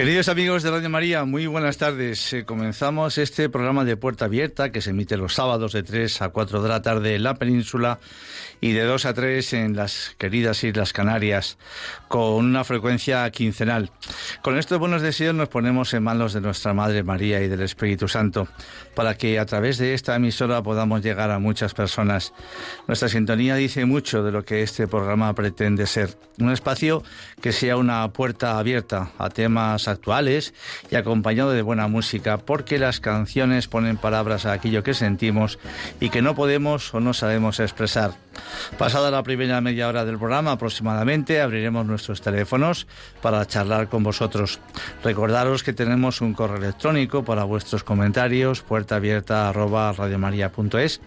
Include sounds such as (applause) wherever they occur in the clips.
Queridos amigos de Radio María, muy buenas tardes. Eh, comenzamos este programa de Puerta Abierta que se emite los sábados de 3 a 4 de la tarde en la península y de 2 a 3 en las queridas Islas Canarias, con una frecuencia quincenal. Con estos buenos deseos nos ponemos en manos de nuestra Madre María y del Espíritu Santo, para que a través de esta emisora podamos llegar a muchas personas. Nuestra sintonía dice mucho de lo que este programa pretende ser. Un espacio que sea una puerta abierta a temas actuales y acompañado de buena música, porque las canciones ponen palabras a aquello que sentimos y que no podemos o no sabemos expresar. Pasada la primera media hora del programa aproximadamente, abriremos nuestros teléfonos para charlar con vosotros. Recordaros que tenemos un correo electrónico para vuestros comentarios, puerta abierta arroba radiomaria.es.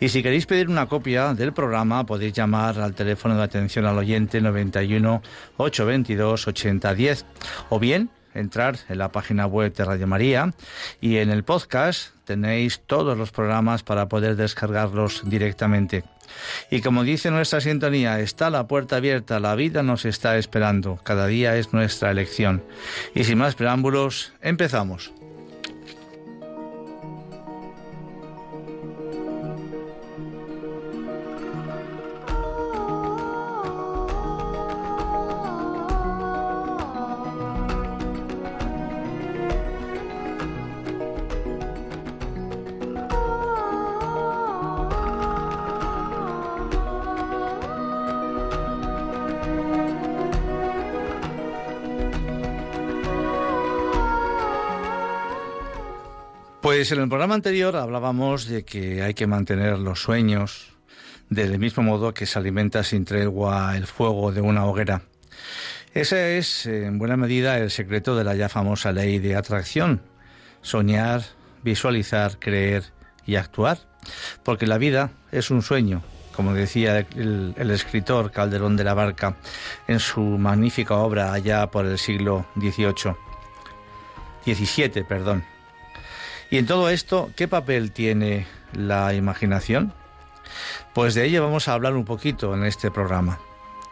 Y si queréis pedir una copia del programa, podéis llamar al teléfono de atención al oyente 91 822 8010 o bien entrar en la página web de Radio María y en el podcast tenéis todos los programas para poder descargarlos directamente. Y como dice nuestra sintonía, está la puerta abierta, la vida nos está esperando, cada día es nuestra elección. Y sin más preámbulos, empezamos. Pues en el programa anterior hablábamos de que hay que mantener los sueños del mismo modo que se alimenta sin tregua el fuego de una hoguera. Ese es, en buena medida, el secreto de la ya famosa ley de atracción. Soñar, visualizar, creer y actuar. Porque la vida es un sueño, como decía el, el, escritor Calderón de la Barca en su magnífica obra allá por el siglo XVIII. XVII, perdón. Y en todo esto, ¿qué papel tiene la imaginación? Pues de ello vamos a hablar un poquito en este programa.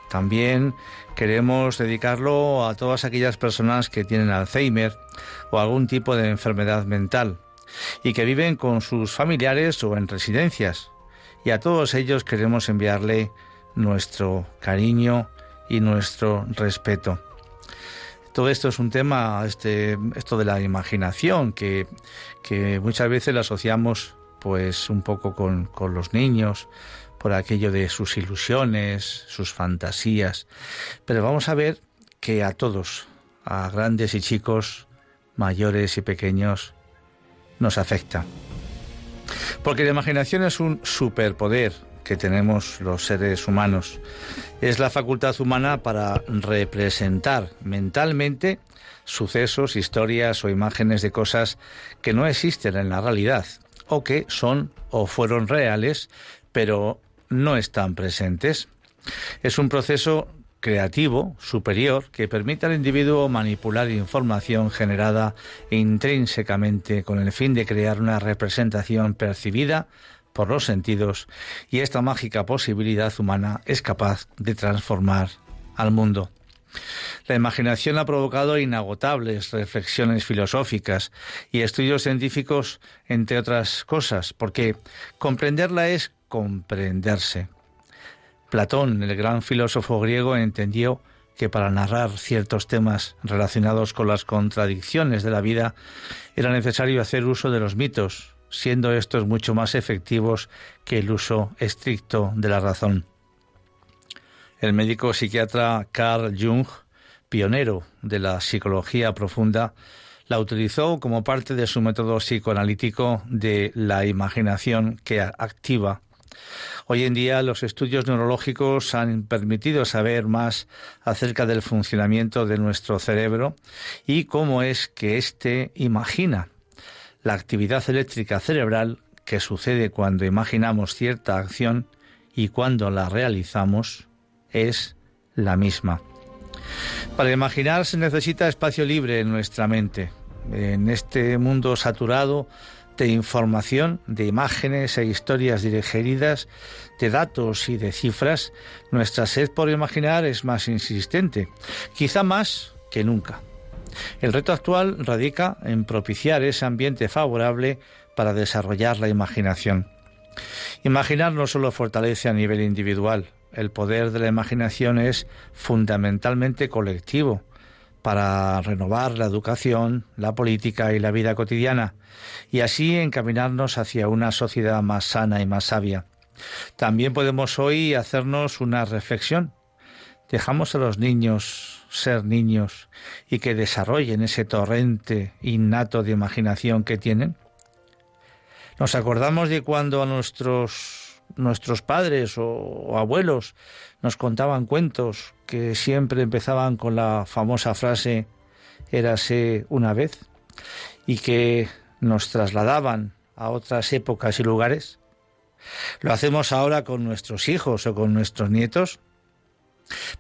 También queremos dedicarlo a todas aquellas personas que tienen Alzheimer o algún tipo de enfermedad mental y que viven con sus familiares o en residencias. Y a todos ellos queremos enviarle nuestro cariño y nuestro respeto. Todo esto es un tema, este, esto de la imaginación, que, que muchas veces lo asociamos pues un poco con, con los niños, por aquello de sus ilusiones, sus fantasías. Pero vamos a ver que a todos, a grandes y chicos, mayores y pequeños, nos afecta. Porque la imaginación es un superpoder que tenemos los seres humanos. Es la facultad humana para representar mentalmente sucesos, historias o imágenes de cosas que no existen en la realidad o que son o fueron reales, pero no están presentes. Es un proceso creativo superior que permite al individuo manipular información generada intrínsecamente con el fin de crear una representación percibida por los sentidos y esta mágica posibilidad humana es capaz de transformar al mundo. La imaginación ha provocado inagotables reflexiones filosóficas y estudios científicos, entre otras cosas, porque comprenderla es comprenderse. Platón, el gran filósofo griego, entendió que para narrar ciertos temas relacionados con las contradicciones de la vida era necesario hacer uso de los mitos, siendo estos mucho más efectivos que el uso estricto de la razón. El médico psiquiatra Carl Jung, pionero de la psicología profunda, la utilizó como parte de su método psicoanalítico de la imaginación que activa Hoy en día los estudios neurológicos han permitido saber más acerca del funcionamiento de nuestro cerebro y cómo es que éste imagina. La actividad eléctrica cerebral que sucede cuando imaginamos cierta acción y cuando la realizamos es la misma. Para imaginar se necesita espacio libre en nuestra mente. En este mundo saturado de información, de imágenes e historias digeridas, de datos y de cifras, nuestra sed por imaginar es más insistente, quizá más que nunca. El reto actual radica en propiciar ese ambiente favorable para desarrollar la imaginación. Imaginar no solo fortalece a nivel individual, el poder de la imaginación es fundamentalmente colectivo para renovar la educación, la política y la vida cotidiana, y así encaminarnos hacia una sociedad más sana y más sabia. También podemos hoy hacernos una reflexión. ¿Dejamos a los niños ser niños y que desarrollen ese torrente innato de imaginación que tienen? ¿Nos acordamos de cuando a nuestros nuestros padres o, abuelos nos contaban cuentos que siempre empezaban con la famosa frase érase una vez y que nos trasladaban a otras épocas y lugares? ¿Lo hacemos ahora con nuestros hijos o con nuestros nietos?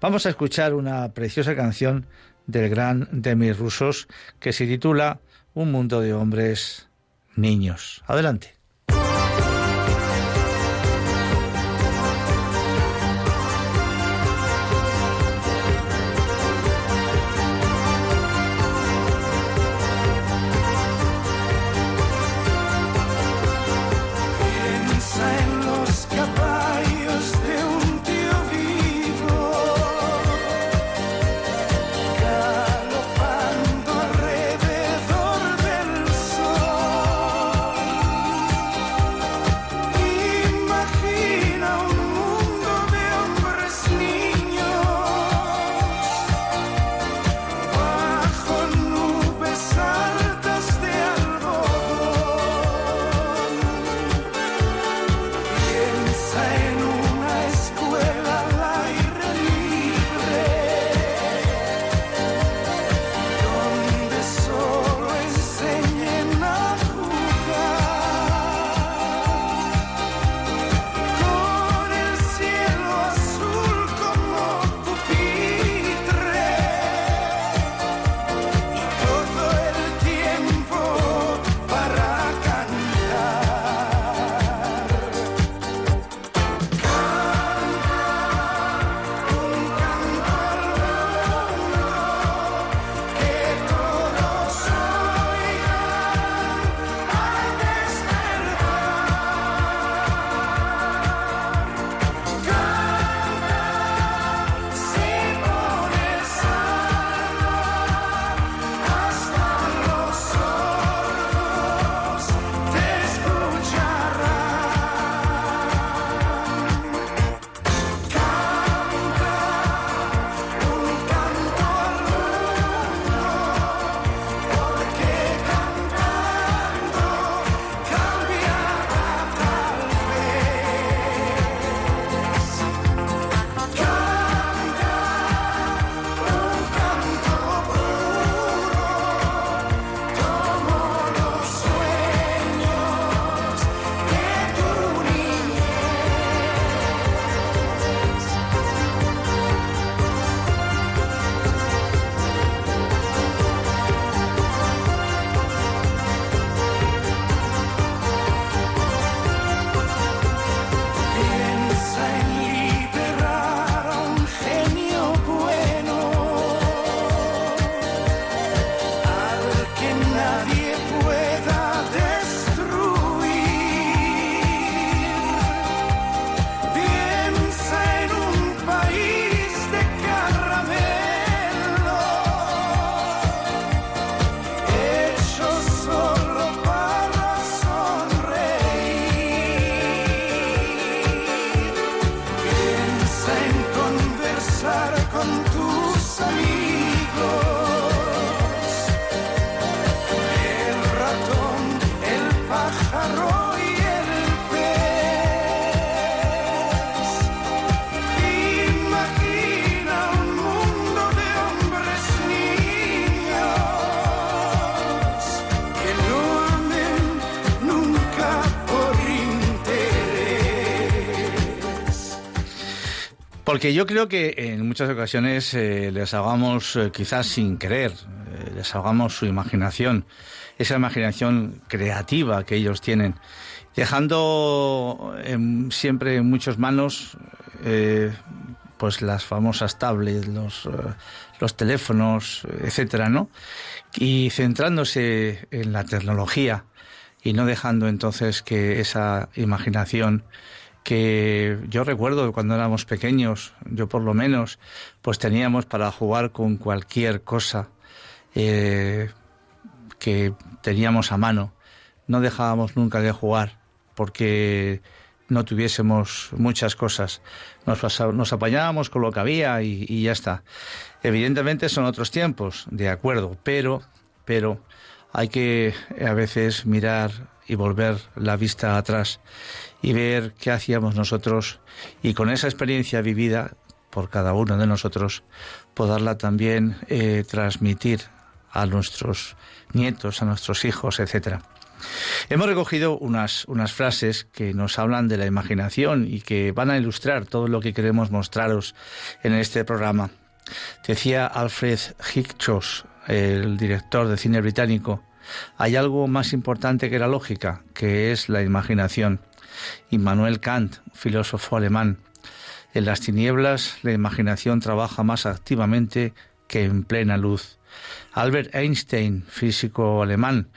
Vamos a escuchar una preciosa canción del gran Demi Rusos que se titula Un mundo de hombres niños. Adelante. Porque yo creo que en muchas ocasiones eh, les hagamos, eh, quizás sin querer, eh, les hagamos su imaginación, esa imaginación creativa que ellos tienen, dejando siempre en muchas manos pues las famosas tablets, los, los teléfonos, etcétera, ¿no? Y centrándose en la tecnología y no dejando entonces que esa imaginación que yo recuerdo cuando éramos pequeños, yo por lo menos, pues teníamos para jugar con cualquier cosa eh, que teníamos a mano. No dejábamos nunca de jugar porque no tuviésemos muchas cosas. Nos, nos apañábamos con lo que había y, y, ya está. Evidentemente son otros tiempos, de acuerdo, pero, pero hay que a veces mirar y volver la vista atrás y ver qué hacíamos nosotros y con esa experiencia vivida por cada uno de nosotros poderla también eh, transmitir a nuestros nietos, a nuestros hijos, etcétera. Hemos recogido unas, unas frases que nos hablan de la imaginación y que van a ilustrar todo lo que queremos mostraros en este programa. Decía Alfred Hitchcock, el director de cine británico, hay algo más importante que la lógica, que es la imaginación. Immanuel Kant, filósofo alemán. En las tinieblas la imaginación trabaja más activamente que en plena luz. Albert Einstein, físico alemán.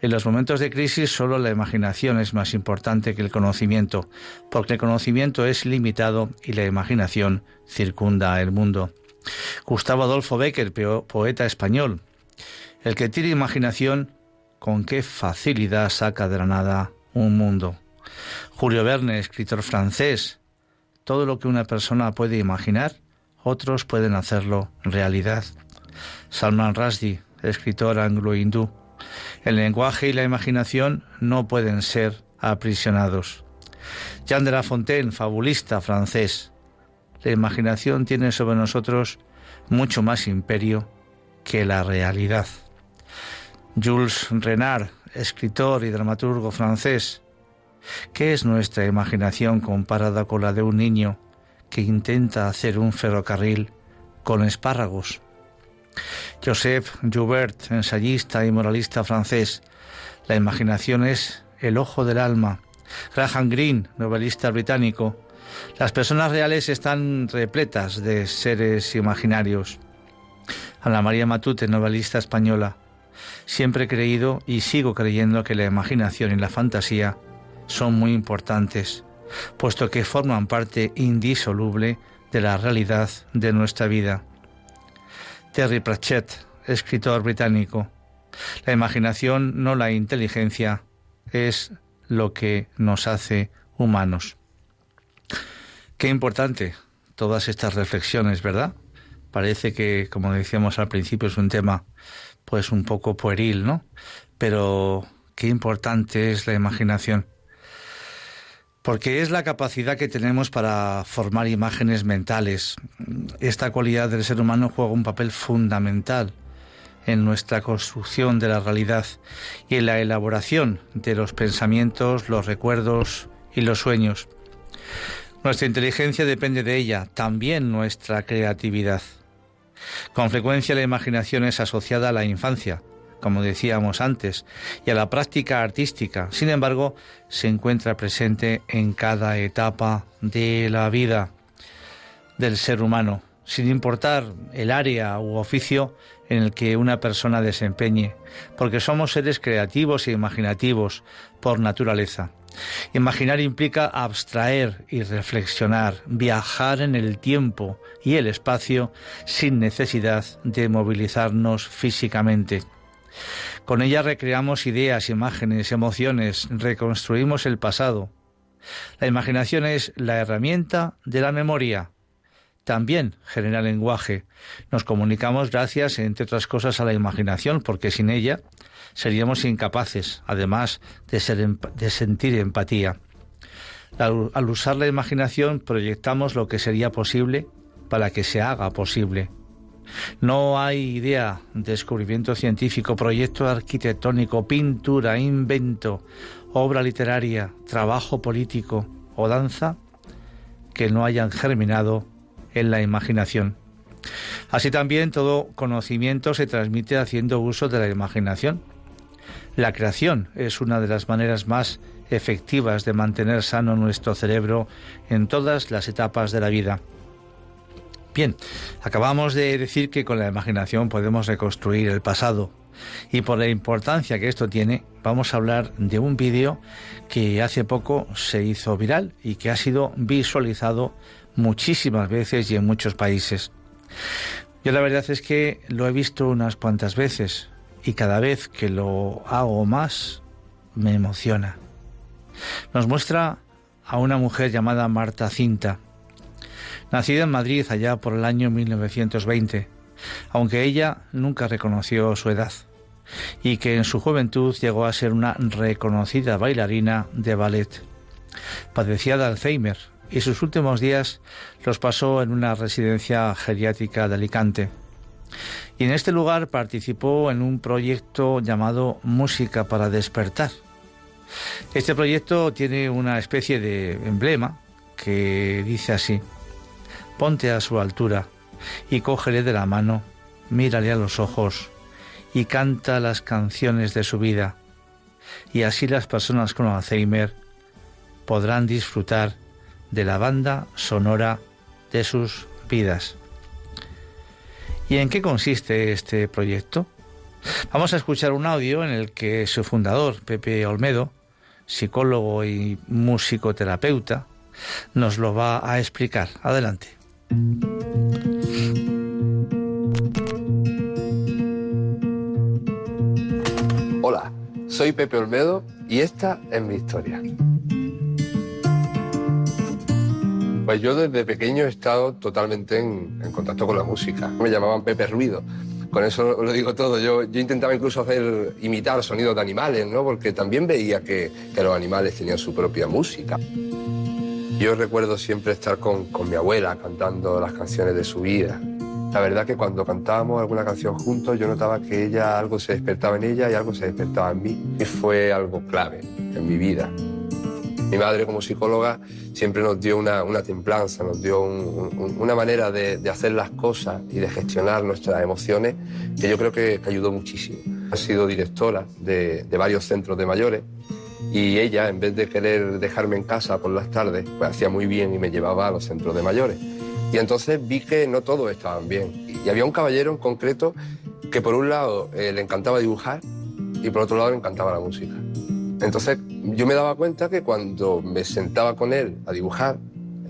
En los momentos de crisis solo la imaginación es más importante que el conocimiento, porque el conocimiento es limitado y la imaginación circunda el mundo. Gustavo Adolfo Becker, poeta español. El que tiene imaginación, con qué facilidad saca de la nada un mundo. Julio Verne, escritor francés. Todo lo que una persona puede imaginar, otros pueden hacerlo realidad. Salman Rushdie, escritor anglo-hindú. El lenguaje y la imaginación no pueden ser aprisionados. Jean de La Fontaine, fabulista francés. La imaginación tiene sobre nosotros mucho más imperio que la realidad. Jules Renard, escritor y dramaturgo francés. ¿Qué es nuestra imaginación comparada con la de un niño que intenta hacer un ferrocarril con espárragos? Joseph Joubert, ensayista y moralista francés. La imaginación es el ojo del alma. Graham Greene, novelista británico. Las personas reales están repletas de seres imaginarios. Ana María Matute, novelista española. Siempre he creído y sigo creyendo que la imaginación y la fantasía son muy importantes, puesto que forman parte indisoluble de la realidad de nuestra vida. Terry Pratchett, escritor británico. La imaginación, no la inteligencia, es lo que nos hace humanos. Qué importante todas estas reflexiones, ¿verdad? Parece que, como decíamos al principio, es un tema pues un poco pueril, ¿no? Pero qué importante es la imaginación. Porque es la capacidad que tenemos para formar imágenes mentales. Esta cualidad del ser humano juega un papel fundamental en nuestra construcción de la realidad y en la elaboración de los pensamientos, los recuerdos y los sueños. Nuestra inteligencia depende de ella, también nuestra creatividad. Con frecuencia la imaginación es asociada a la infancia, como decíamos antes, y a la práctica artística. Sin embargo, se encuentra presente en cada etapa de la vida del ser humano, sin importar el área u oficio en el que una persona desempeñe, porque somos seres creativos e imaginativos por naturaleza. Imaginar implica abstraer y reflexionar, viajar en el tiempo y el espacio sin necesidad de movilizarnos físicamente. Con ella recreamos ideas, imágenes, emociones, reconstruimos el pasado. La imaginación es la herramienta de la memoria. También genera lenguaje. Nos comunicamos gracias, entre otras cosas, a la imaginación, porque sin ella seríamos incapaces, además de, sentir empatía. Al, al usar la imaginación proyectamos lo que sería posible para que se haga posible. No hay idea, descubrimiento científico, proyecto arquitectónico, pintura, invento, obra literaria, trabajo político o danza que no hayan germinado en la imaginación. Así también todo conocimiento se transmite haciendo uso de la imaginación. La creación es una de las maneras más efectivas de mantener sano nuestro cerebro en todas las etapas de la vida. Bien, acabamos de decir que con la imaginación podemos reconstruir el pasado y por la importancia que esto tiene, vamos a hablar de un vídeo que hace poco se hizo viral y que ha sido visualizado muchísimas veces y en muchos países. Yo la verdad es que lo he visto unas cuantas veces y cada vez que lo hago más me emociona. Nos muestra a una mujer llamada Marta Cinta, nacida en Madrid allá por el año 1920, aunque ella nunca reconoció su edad, y que en su juventud llegó a ser una reconocida bailarina de ballet. Padecía de Alzheimer y sus últimos días los pasó en una residencia geriátrica de Alicante. Y en este lugar participó en un proyecto llamado Música para despertar. Este proyecto tiene una especie de emblema que dice así, ponte a su altura y cógele de la mano, mírale a los ojos y canta las canciones de su vida. Y así las personas con Alzheimer podrán disfrutar de la banda sonora de sus vidas. ¿Y en qué consiste este proyecto? Vamos a escuchar un audio en el que su fundador, Pepe Olmedo, psicólogo y musicoterapeuta, nos lo va a explicar. Adelante. Hola, soy Pepe Olmedo y esta es mi historia. Pues yo desde pequeño he estado totalmente en, contacto con la música. Me llamaban Pepe Ruido. Con eso lo digo todo. Yo, yo intentaba incluso hacer, imitar sonidos de animales, ¿no? Porque también veía que, que los animales tenían su propia música. Yo recuerdo siempre estar con, con mi abuela cantando las canciones de su vida. La verdad que cuando cantábamos alguna canción juntos yo notaba que ella algo se despertaba en ella y algo se despertaba en mí. Y fue algo clave en mi vida. Mi madre como psicóloga siempre nos dio una, templanza, nos dio una manera de, hacer las cosas y de gestionar nuestras emociones que yo creo que, que ayudó muchísimo. Ha sido directora de, de, varios centros de mayores y ella, en vez de querer dejarme en casa por las tardes, pues hacía muy bien y me llevaba a los centros de mayores. Y entonces vi que no todos estaban bien. Y había un caballero en concreto que por un lado eh, le encantaba dibujar y por otro lado le encantaba la música. Entonces yo me daba cuenta que cuando me sentaba con él a dibujar,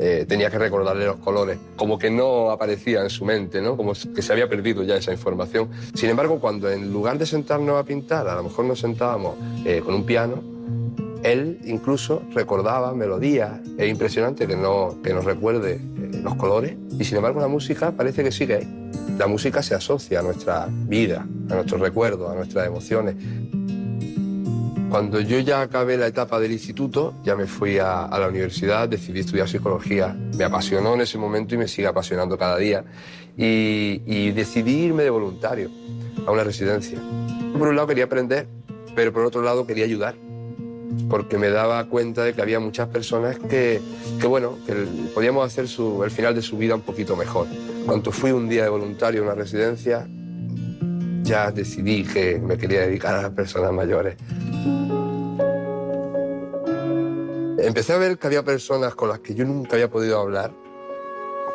eh, tenía que recordarle los colores, como que no aparecía en su mente, ¿no? como que se había perdido ya esa información. Sin embargo, cuando en lugar de sentarnos a pintar, a lo mejor nos sentábamos eh, con un piano, él incluso recordaba melodías. Es impresionante que, no, que nos recuerde eh, los colores y sin embargo la música parece que sigue ahí. La música se asocia a nuestra vida, a nuestros recuerdos, a nuestras emociones. Cuando yo ya acabé la etapa del instituto, ya me fui a, la universidad, decidí estudiar psicología. Me apasionó en ese momento y me sigue apasionando cada día. Y, y decidí irme de voluntario a una residencia. Por un lado quería aprender, pero por otro lado quería ayudar. Porque me daba cuenta de que había muchas personas que, bueno, que podíamos hacer el final de su vida un poquito mejor. Cuando fui un día de voluntario a una residencia, ya decidí que me quería dedicar a las personas mayores. Empecé a ver que había personas con las que yo nunca había podido hablar,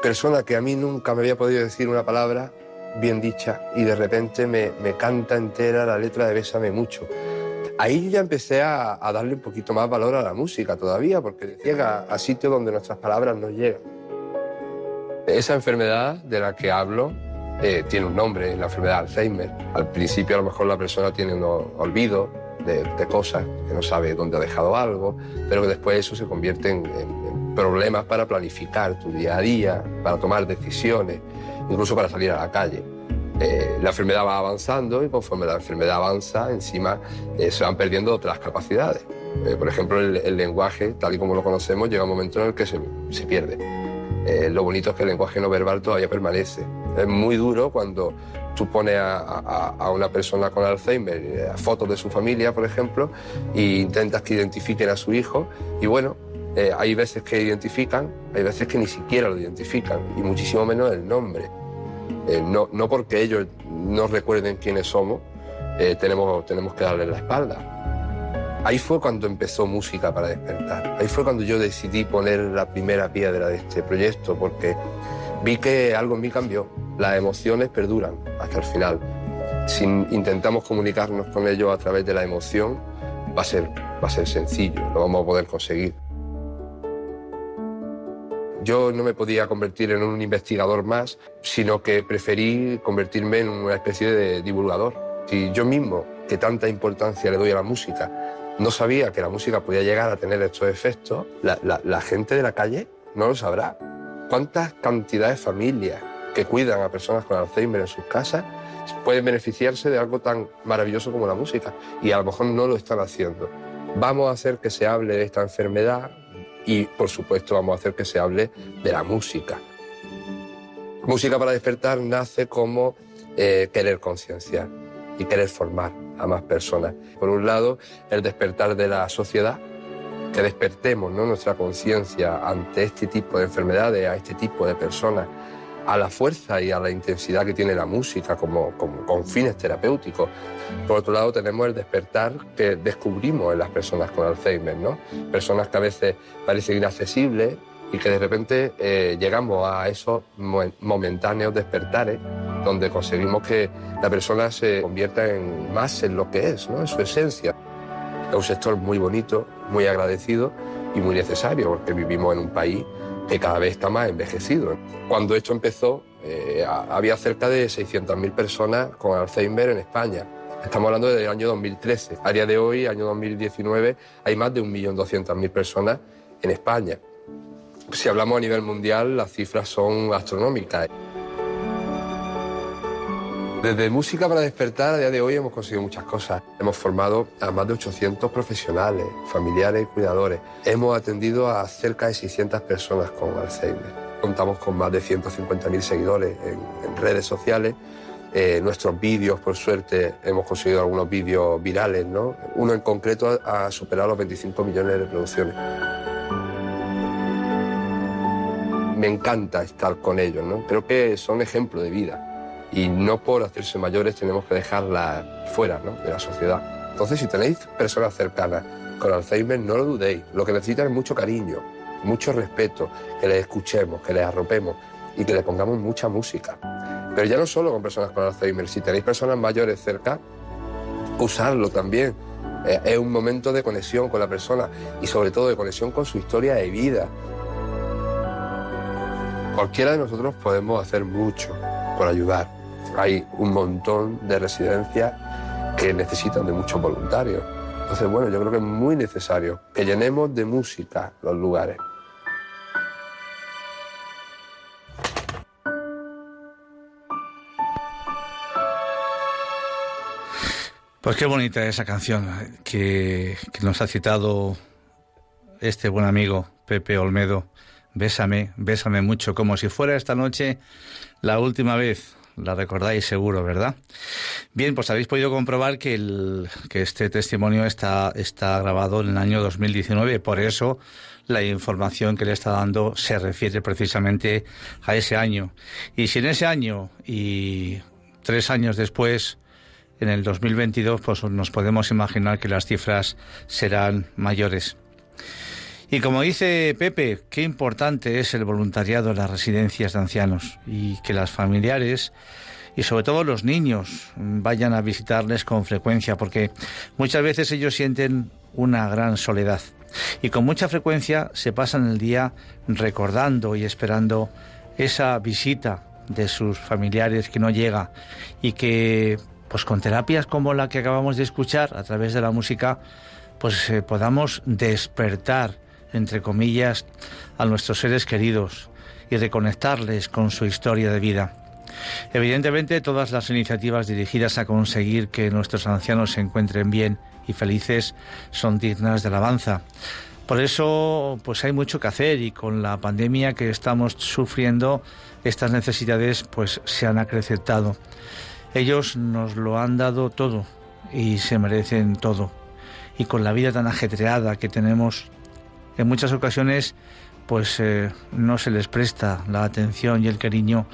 personas que a mí nunca me había podido decir una palabra bien dicha y de repente me, me canta entera la letra de Bésame mucho. Ahí ya empecé a, a, darle un poquito más valor a la música todavía, porque llega a sitios donde nuestras palabras no llegan. Esa enfermedad de la que hablo eh, tiene un nombre, la enfermedad de Alzheimer. Al principio a lo mejor la persona tiene un olvido de, cosas, que no sabe dónde ha dejado algo, pero que después eso se convierte en, problemas para planificar tu día a día, para tomar decisiones, incluso para salir a la calle. Eh, la enfermedad va avanzando y conforme la enfermedad avanza, encima eh, se van perdiendo otras capacidades. Por ejemplo, el, el, lenguaje, tal y como lo conocemos, llega un momento en el que se, se pierde. Lo bonito es que el lenguaje no verbal todavía permanece. Es muy duro cuando tú pones a, una persona con Alzheimer fotos de su familia, por ejemplo, e intentas que identifiquen a su hijo y bueno, Eh, hay veces que identifican, hay veces que ni siquiera lo identifican, y muchísimo menos el nombre. Eh, no, no porque ellos no recuerden quiénes somos, eh, tenemos, tenemos que darles la espalda. Ahí fue cuando empezó Música para Despertar. Ahí fue cuando yo decidí poner la primera piedra de este proyecto, porque vi que algo en mí cambió. Las emociones perduran hasta el final. Si intentamos comunicarnos con ellos a través de la emoción, va a ser, va a ser sencillo, lo vamos a poder conseguir. Yo no me podía convertir en un investigador más, sino que preferí convertirme en una especie de divulgador. Si yo mismo, que tanta importancia le doy a la música, no sabía que la música podía llegar a tener estos efectos, la, gente de la calle no lo sabrá. ¿Cuántas cantidades de familias que cuidan a personas con Alzheimer en sus casas pueden beneficiarse de algo tan maravilloso como la música? Y a lo mejor no lo están haciendo. Vamos a hacer que se hable de esta enfermedad, y por supuesto vamos a hacer que se hable de la música. Música para despertar nace como eh, querer concienciar y querer formar a más personas. Por un lado, el despertar de la sociedad, que despertemos ¿no? nuestra conciencia ante este tipo de enfermedades, a este tipo de personas a la fuerza y a la intensidad que tiene la música como, con fines terapéuticos. Por otro lado, tenemos el despertar que descubrimos en las personas con Alzheimer, ¿no? Personas que a veces parecen inaccesibles y que de repente eh, llegamos a esos momentáneos despertares donde conseguimos que la persona se convierta en más en lo que es, ¿no? en su esencia. Es un sector muy bonito, muy agradecido y muy necesario, porque vivimos en un país que cada vez está más envejecido. Cuando esto empezó, eh, había cerca de 600.000 personas con Alzheimer en España. Estamos hablando del año 2013. A día de hoy, año 2019, hay más de 1.200.000 personas en España. Si hablamos a nivel mundial, las cifras son astronómicas. Desde Música para Despertar, a día de hoy hemos conseguido muchas cosas. Hemos formado a más de 800 profesionales, familiares y cuidadores. Hemos atendido a cerca de 600 personas con Alzheimer. Contamos con más de 150.000 seguidores en, redes sociales. Eh, nuestros vídeos, por suerte, hemos conseguido algunos vídeos virales, ¿no? Uno en concreto ha superado los 25 millones de reproducciones. Me encanta estar con ellos, ¿no? Creo que son ejemplo de vida y no por hacerse mayores tenemos que dejarla fuera de la sociedad. Entonces, si tenéis personas cercanas con Alzheimer, no lo dudéis. Lo que necesitan es mucho cariño, mucho respeto, que les escuchemos, que les arropemos y que le pongamos mucha música. Pero ya no solo con personas con Alzheimer, si tenéis personas mayores cerca, usarlo también. Eh, es un momento de conexión con la persona y sobre todo de conexión con su historia de vida. Cualquiera de nosotros podemos hacer mucho por ayudar hay un montón de residencias que necesitan de muchos voluntarios. Entonces, bueno, yo creo que es muy necesario que llenemos de música los lugares. Pues qué bonita esa canción que, que, nos ha citado este buen amigo Pepe Olmedo. Bésame, bésame mucho, como si fuera esta noche la última vez la recordáis seguro, ¿verdad? Bien, pues habéis podido comprobar que, el, que este testimonio está, está grabado en el año 2019, por eso la información que le está dando se refiere precisamente a ese año. Y si en ese año y tres años después, en el 2022, pues nos podemos imaginar que las cifras serán mayores. Y como dice Pepe, qué importante es el voluntariado en las residencias de ancianos y que las familiares y sobre todo los niños vayan a visitarles con frecuencia porque muchas veces ellos sienten una gran soledad. Y con mucha frecuencia se pasan el día recordando y esperando esa visita de sus familiares que no llega y que pues con terapias como la que acabamos de escuchar a través de la música pues eh, podamos despertar entre comillas, a nuestros seres queridos y reconectarles con su historia de vida. Evidentemente, todas las iniciativas dirigidas a conseguir que nuestros ancianos se encuentren bien y felices son dignas de alabanza. Por eso, pues hay mucho que hacer y con la pandemia que estamos sufriendo, estas necesidades pues se han acrecentado. Ellos nos lo han dado todo y se merecen todo. Y con la vida tan ajetreada que tenemos en muchas ocasiones pues eh, no se les presta la atención y el cariño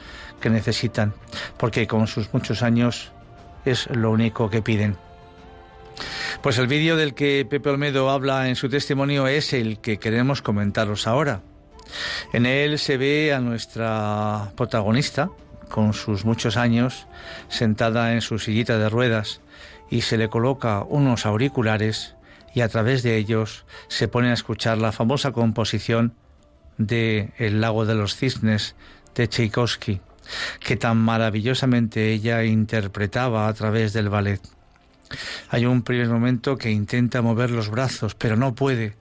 que necesitan, porque con sus muchos años es lo único que piden. Pues el vídeo del que Pepe Olmedo habla en su testimonio es el que queremos comentaros ahora. En él se ve a nuestra protagonista, con sus muchos años, sentada en su sillita de ruedas, y se le coloca unos auriculares y a través de ellos se pone a escuchar la famosa composición de El lago de los cisnes de Tchaikovsky, que tan maravillosamente ella interpretaba a través del ballet. Hay un primer momento que intenta mover los brazos, pero no puede.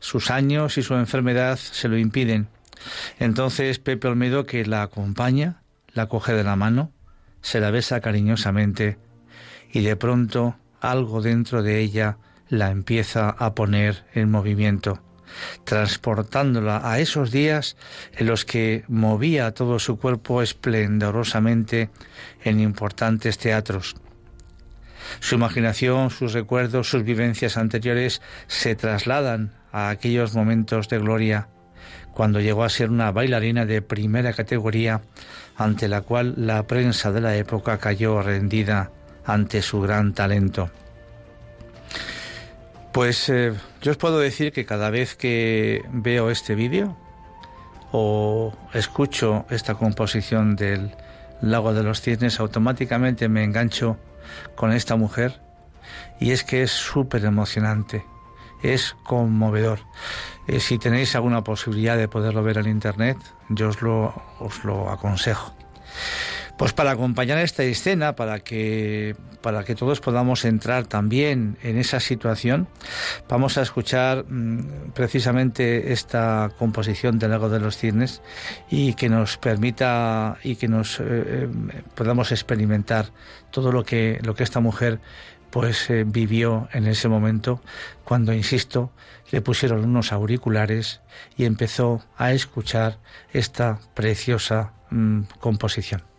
Sus años y su enfermedad se lo impiden. Entonces Pepe Olmedo, que la acompaña, la coge de la mano, se la besa cariñosamente y de pronto algo dentro de ella la empieza a poner en movimiento, transportándola a esos días en los que movía todo su cuerpo esplendorosamente en importantes teatros. Su imaginación, sus recuerdos, sus vivencias anteriores se trasladan a aquellos momentos de gloria, cuando llegó a ser una bailarina de primera categoría, ante la cual la prensa de la época cayó rendida ante su gran talento. Pues eh, yo os puedo decir que cada vez que veo este vídeo o escucho esta composición del Lago de los Cisnes, automáticamente me engancho con esta mujer y es que es súper emocionante, es conmovedor. Eh, si tenéis alguna posibilidad de poderlo ver en internet, yo os lo, os lo aconsejo. Pues para acompañar esta escena, para que, para que todos podamos entrar también en esa situación, vamos a escuchar mm, precisamente esta composición del Lago de los Cisnes y que nos permita y que nos eh, eh, podamos experimentar todo lo que, lo que esta mujer pues eh, vivió en ese momento cuando, insisto, le pusieron unos auriculares y empezó a escuchar esta preciosa mm, composición.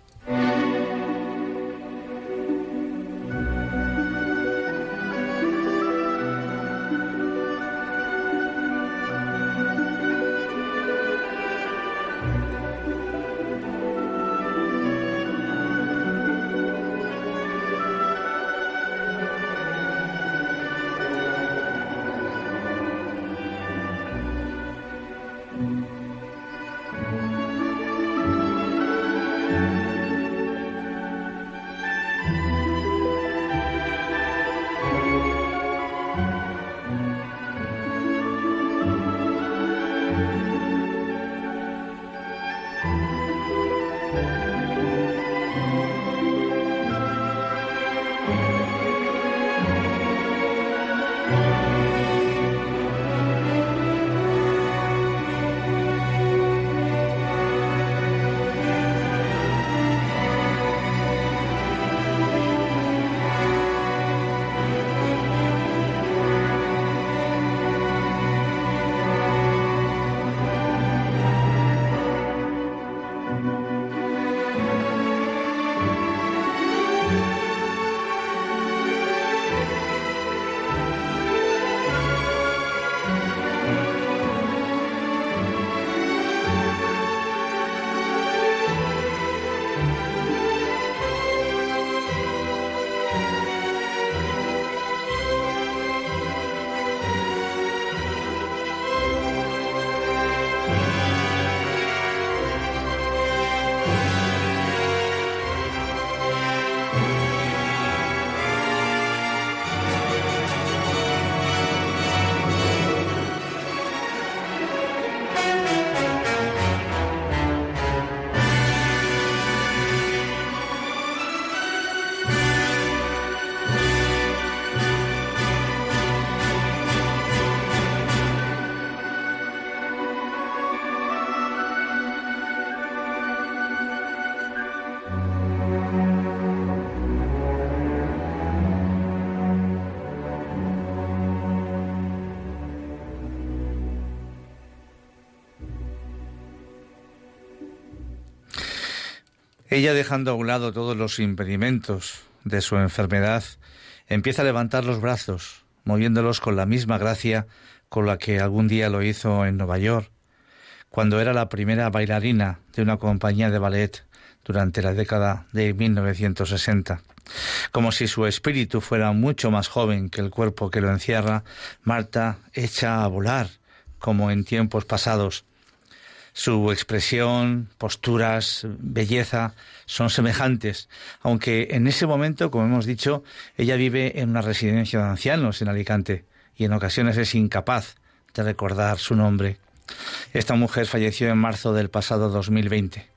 Ella, dejando a un lado todos los impedimentos de su enfermedad, empieza a levantar los brazos, moviéndolos con la misma gracia con la que algún día lo hizo en Nueva York, cuando era la primera bailarina de una compañía de ballet durante la década de 1960. Como si su espíritu fuera mucho más joven que el cuerpo que lo encierra, Marta echa a volar, como en tiempos pasados. Su expresión, posturas, belleza son semejantes, aunque en ese momento, como hemos dicho, ella vive en una residencia de ancianos en Alicante y en ocasiones es incapaz de recordar su nombre. Esta mujer falleció en marzo del pasado 2020.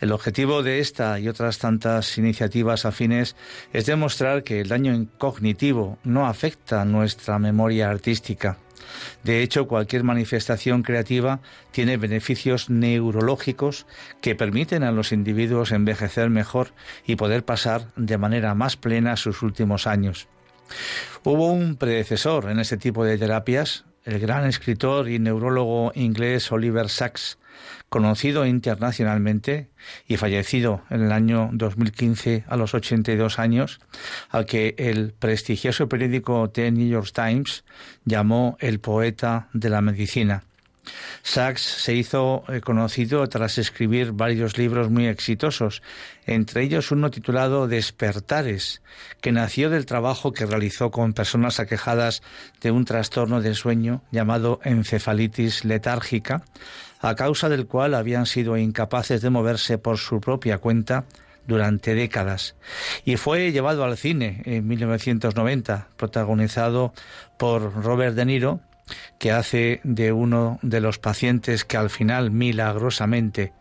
El objetivo de esta y otras tantas iniciativas afines es demostrar que el daño cognitivo no afecta nuestra memoria artística. De hecho, cualquier manifestación creativa tiene beneficios neurológicos que permiten a los individuos envejecer mejor y poder pasar de manera más plena sus últimos años. Hubo un predecesor en este tipo de terapias, el gran escritor y neurólogo inglés Oliver Sacks, conocido internacionalmente y fallecido en el año 2015 a los 82 años, al que el prestigioso periódico The New York Times llamó el poeta de la medicina. Sachs se hizo eh, conocido tras escribir varios libros muy exitosos, entre ellos uno titulado Despertares, que nació del trabajo que realizó con personas aquejadas de un trastorno del sueño llamado encefalitis letárgica, a causa del cual habían sido incapaces de moverse por su propia cuenta durante décadas. Y fue llevado al cine en 1990, protagonizado por Robert De Niro que hace de uno de los pacientes que al final milagrosamente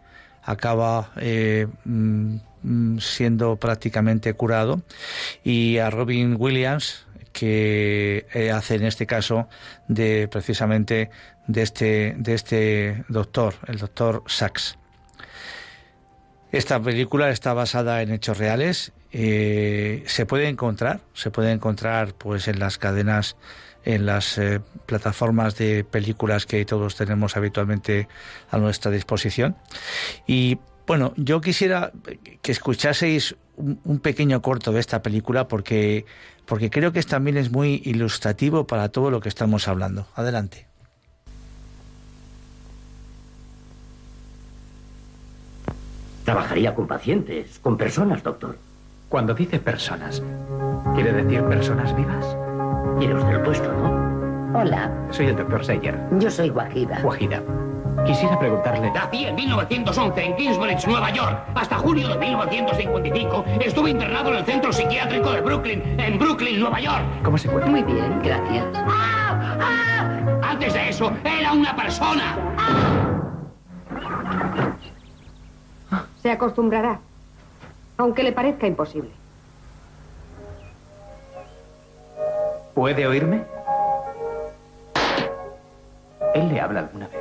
acaba eh, mm, siendo prácticamente curado. Y a Robin Williams que eh, hace en este caso de precisamente de este de este doctor el doctor Sachs esta película está basada en hechos reales eh, se puede encontrar se puede encontrar pues en las cadenas en las eh, plataformas de películas que todos tenemos habitualmente a nuestra disposición. Y bueno, yo quisiera que escuchaseis un, pequeño corto de esta película porque, porque creo que también es muy ilustrativo para todo lo que estamos hablando. Adelante. Trabajaría con pacientes, con personas, doctor. Cuando dice personas, ¿quiere decir personas vivas? Tiene usted el puesto, ¿no? Hola. Soy el doctor Sayer. Yo soy Guajida. Guajida. Quisiera preguntarle... Nací en 1911 en Kingsbridge, Nueva York. Hasta junio de 1955 estuve internado en el centro psiquiátrico de Brooklyn, en Brooklyn, Nueva York. ¿Cómo se encuentra? Muy bien, gracias. ¡Ah! ¡Ah! Antes de eso, era una persona. Se acostumbrará, aunque le parezca imposible. ¿Puede oírme? ¿Él le habla alguna vez?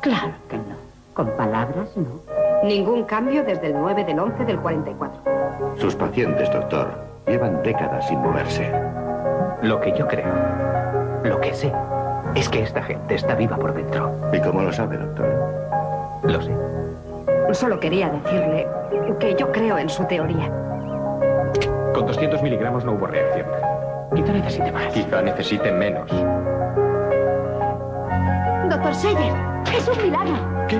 Claro que no. Con palabras, no. Ningún cambio desde el 9 del 11 del 44. Sus pacientes, doctor, llevan décadas sin moverse. Lo que yo creo, lo que sé, es que esta gente está viva por dentro. ¿Y cómo lo sabe, doctor? Lo sé. Solo quería decirle que yo creo en su teoría. Con 200 miligramos no hubo reacción. Quizá necesite más. Quizá necesite menos. Doctor Sayer, es un milagro. ¿Qué?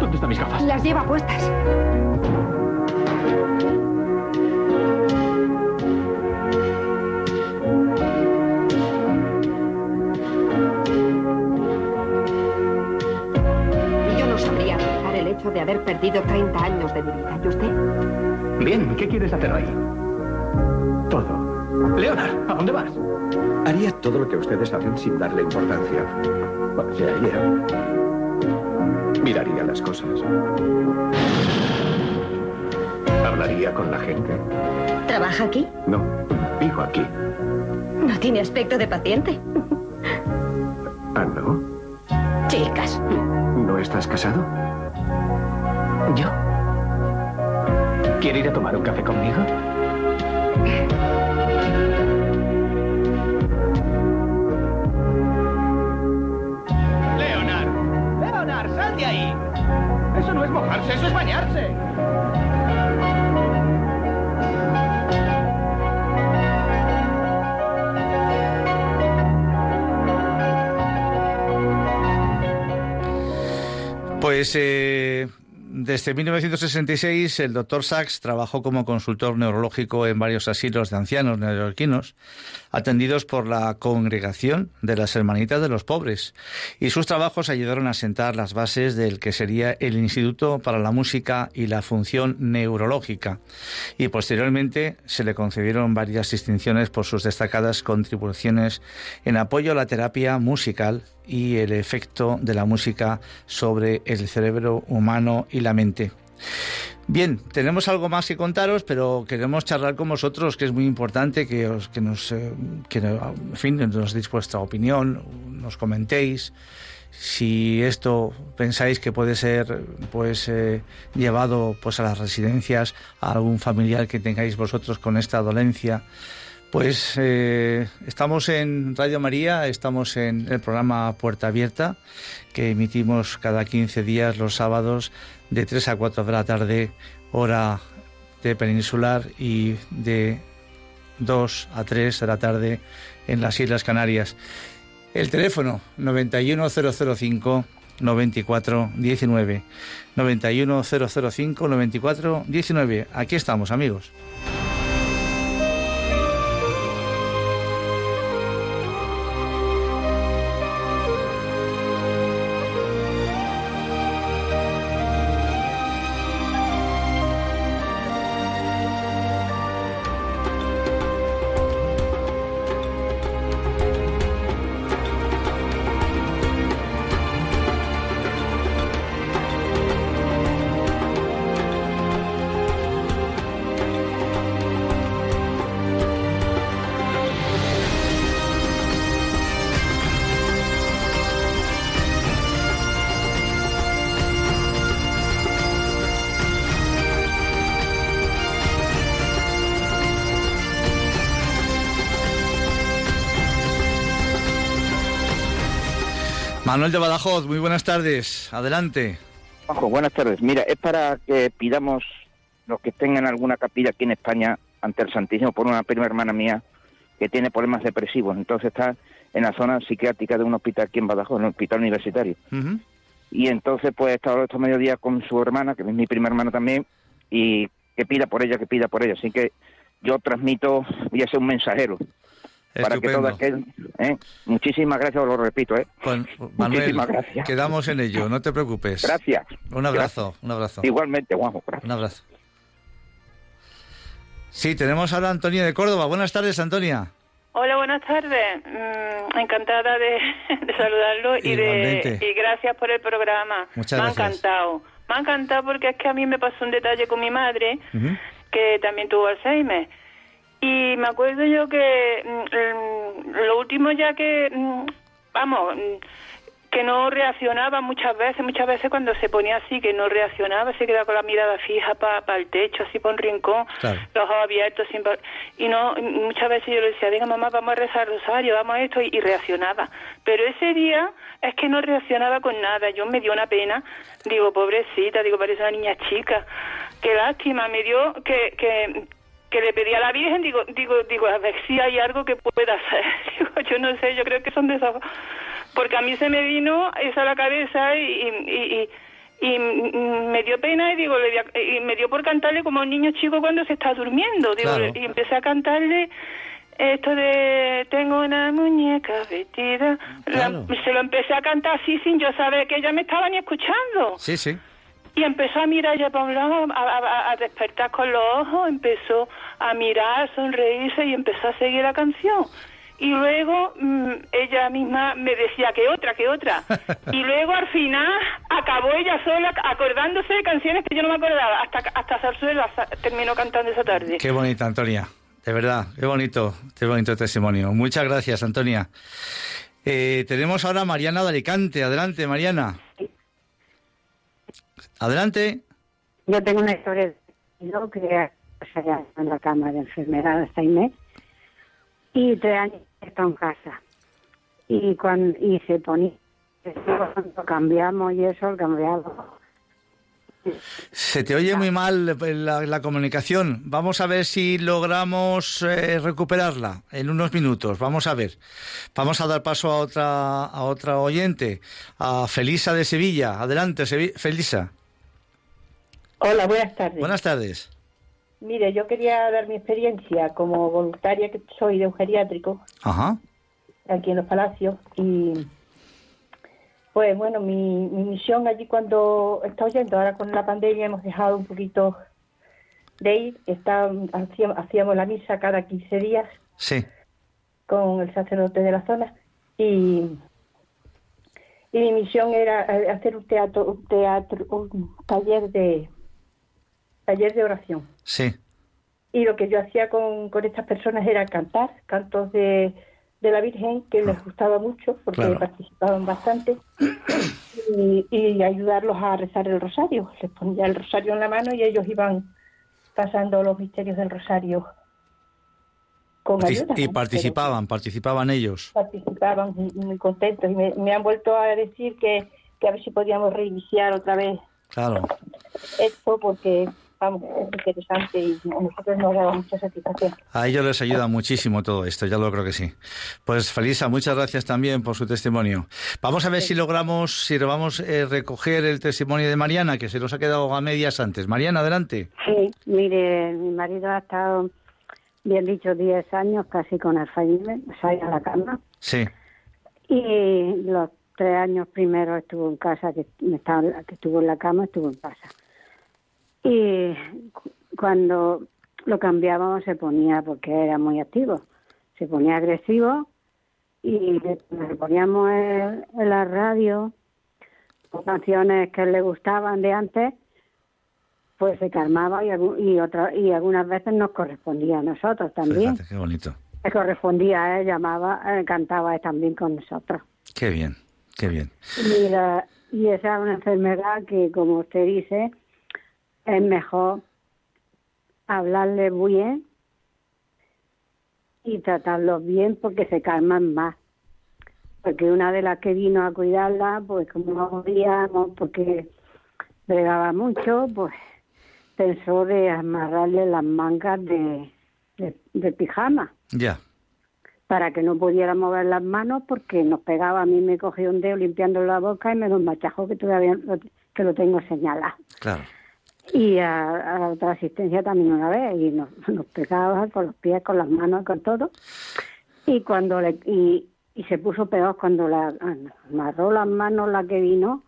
¿Dónde están mis gafas? Las lleva puestas. Hecho de haber perdido 30 años de mi vida. ¿Y usted? Bien, ¿qué quieres hacer hoy? Todo. Leonard, ¿a dónde vas? Haría todo lo que ustedes hacen sin darle importancia. Pasearía. Miraría las cosas. Hablaría con la gente. ¿Trabaja aquí? No, vivo aquí. No tiene aspecto de paciente. Ah, ¿no? Chicas. ¿No estás casado? ¿Yo? ¿Quiere ir a tomar un café conmigo? Leonard, Leonard, sal de ahí. Eso no es mojarse, eso es bañarse. Pues eh, desde 1966 el doctor Sachs trabajó como consultor neurológico en varios asilos de ancianos neoyorquinos atendidos por la Congregación de las Hermanitas de los Pobres y sus trabajos ayudaron a sentar las bases del que sería el Instituto para la Música y la Función Neurológica y posteriormente se le concedieron varias distinciones por sus destacadas contribuciones en apoyo a la terapia musical y el efecto de la música sobre el cerebro humano y la mente. Bien, tenemos algo más que contaros, pero queremos charlar con vosotros, que es muy importante que, os, que nos, eh, que, en fin, nos deis vuestra opinión, nos comentéis. Si esto pensáis que puede ser pues eh, llevado pues a las residencias a algún familiar que tengáis vosotros con esta dolencia pues eh, estamos en Radio María, estamos en el programa Puerta Abierta, que emitimos cada 15 días los sábados de 3 a 4 de la tarde, hora de peninsular, y de 2 a 3 de la tarde en las Islas Canarias. El teléfono 91005 94 19 91005 94 19. Aquí estamos, amigos. Manuel de Badajoz, muy buenas tardes. Adelante. Juanjo, buenas tardes. Mira, es para que pidamos los que en alguna capilla aquí en España ante el Santísimo por una prima hermana mía que tiene problemas depresivos. Entonces está en la zona psiquiátrica de un hospital aquí en Badajoz, en un hospital universitario. Y entonces pues he estado estos mediodías con su hermana, que es mi prima hermana también, y que pida por ella, que pida por ella. Así que yo transmito, voy a ser un mensajero para que todo aquel... ¿eh? Muchísimas gracias, lo repito. ¿eh? Pues, Manuel, gracias. quedamos en ello, no te preocupes. Gracias. Un abrazo, un abrazo. Igualmente, Juanjo. Un abrazo. Sí, tenemos ahora a Antonia de Córdoba. Buenas tardes, Antonia. Hola, buenas tardes. Mm, encantada de, (laughs) saludarlo y, de, y gracias por el programa. Muchas me gracias. ha encantado. Me ha encantado porque es que a mí me pasó un detalle con mi madre, que también tuvo Alzheimer. Y me acuerdo yo que mm, lo último ya que, mm, vamos, mm, que no reaccionaba muchas veces, muchas veces cuando se ponía así, que no reaccionaba, se quedaba con la mirada fija para el techo, así por un rincón, los ojos abiertos, sin, y no muchas veces yo le decía, venga mamá, vamos a rezar rosario, vamos a esto, y, reaccionaba. Pero ese día es que no reaccionaba con nada, yo me dio una pena, digo, pobrecita, digo, parece una niña chica, qué lástima, me dio que, que, que le pedí a la Virgen, digo, digo, digo, a ver si hay algo que pueda hacer. (laughs) Digo, yo no sé, yo creo que son de esas... Porque a mí se me vino eso a la cabeza y, y, y, me dio pena y digo, le y me dio por cantarle como un niño chico cuando se está durmiendo. Digo, y empecé a cantarle esto de tengo una muñeca vestida. se lo empecé a cantar así sin yo saber que ella me estaba ni escuchando. Sí, sí. Y empezó a mirar ya para un lado, a, despertar con los ojos, empezó a mirar, a sonreírse y empezó a seguir la canción. Y luego mm, ella misma me decía que otra, que otra. (laughs) Y luego al final acabó ella sola acordándose de canciones que yo no me acordaba. Hasta, hasta Zarzuela terminó cantando esa tarde. Qué bonita, Antonia. De verdad, qué bonito, qué bonito testimonio. Muchas gracias, Antonia. Eh, tenemos ahora a Mariana de Alicante. Adelante, Mariana. Adelante. Yo tengo una historia yo que allá en la cama de enfermedad hasta mes y tres años está en casa y cuando y se ponía cuando cambiamos y eso el cambiado Se te oye muy mal la, la comunicación. Vamos a ver si logramos eh, recuperarla en unos minutos. Vamos a ver. Vamos a dar paso a otra a otra oyente, a Felisa de Sevilla. Adelante, Sevi- Felisa. Hola, buenas tardes. Buenas tardes. Mire, yo quería dar mi experiencia como voluntaria que soy de un geriátrico Ajá. aquí en los Palacios y pues bueno, mi, mi misión allí cuando está oyendo, ahora con la pandemia hemos dejado un poquito de ir, está, hacíamos, hacíamos la misa cada 15 días Sí. con el sacerdote de la zona y, y mi misión era hacer un teatro, un teatro, un taller de taller de oración. Sí. Y lo que yo hacía con, con estas personas era cantar cantos de, de la Virgen, que les gustaba mucho porque Claro. participaban bastante, y, y ayudarlos a rezar el rosario. Les ponía el rosario en la mano y ellos iban pasando los misterios del rosario con ayuda. y participaban, participaban ellos. Participaban muy, muy contentos y me, me han vuelto a decir que, que a ver si podíamos reiniciar otra vez Claro. esto porque vamos, es interesante y a nosotros nos da mucha satisfacción. A ellos les ayuda muchísimo todo esto, ya lo creo que sí. Pues Felisa, muchas gracias también por su testimonio. Vamos a ver si logramos, si logramos eh, recoger el testimonio de Mariana, que se nos ha quedado a medias antes. Mariana, adelante. Sí, mire, mi marido ha estado, bien dicho, 10 años casi con Alzheimer, o sea, en la cama. Sí, Y los tres años primero estuvo en casa, que, estaba, que estuvo en la cama, estuvo en casa. Y cu- cuando lo cambiábamos se ponía, porque era muy activo, se ponía agresivo y le, le poníamos en, en la radio con canciones que le gustaban de antes, pues se calmaba y, otra, y algunas veces nos correspondía a nosotros también. fíjate, qué bonito. Le correspondía a él, llamaba, eh, cantaba él también con nosotros. Qué bien, qué bien. Y, la- y esa es una enfermedad que, como usted dice, es mejor hablarle bien y tratarlos bien porque se calman más. Porque una de las que vino a cuidarla, pues como no podíamos, porque bregaba mucho, pues pensó de amarrarle las mangas de, de, de pijama Ya, para que no pudiera mover las manos porque nos pegaba. A mí me cogió un dedo limpiando la boca y me lo machajó que todavía lo, que lo tengo señalado. claro. Y a, otra asistencia también una vez y nos, (laughs) nos pegaba con los pies, con las manos, con todo. Y cuando le y, y se puso peor cuando la amarró las manos la que vino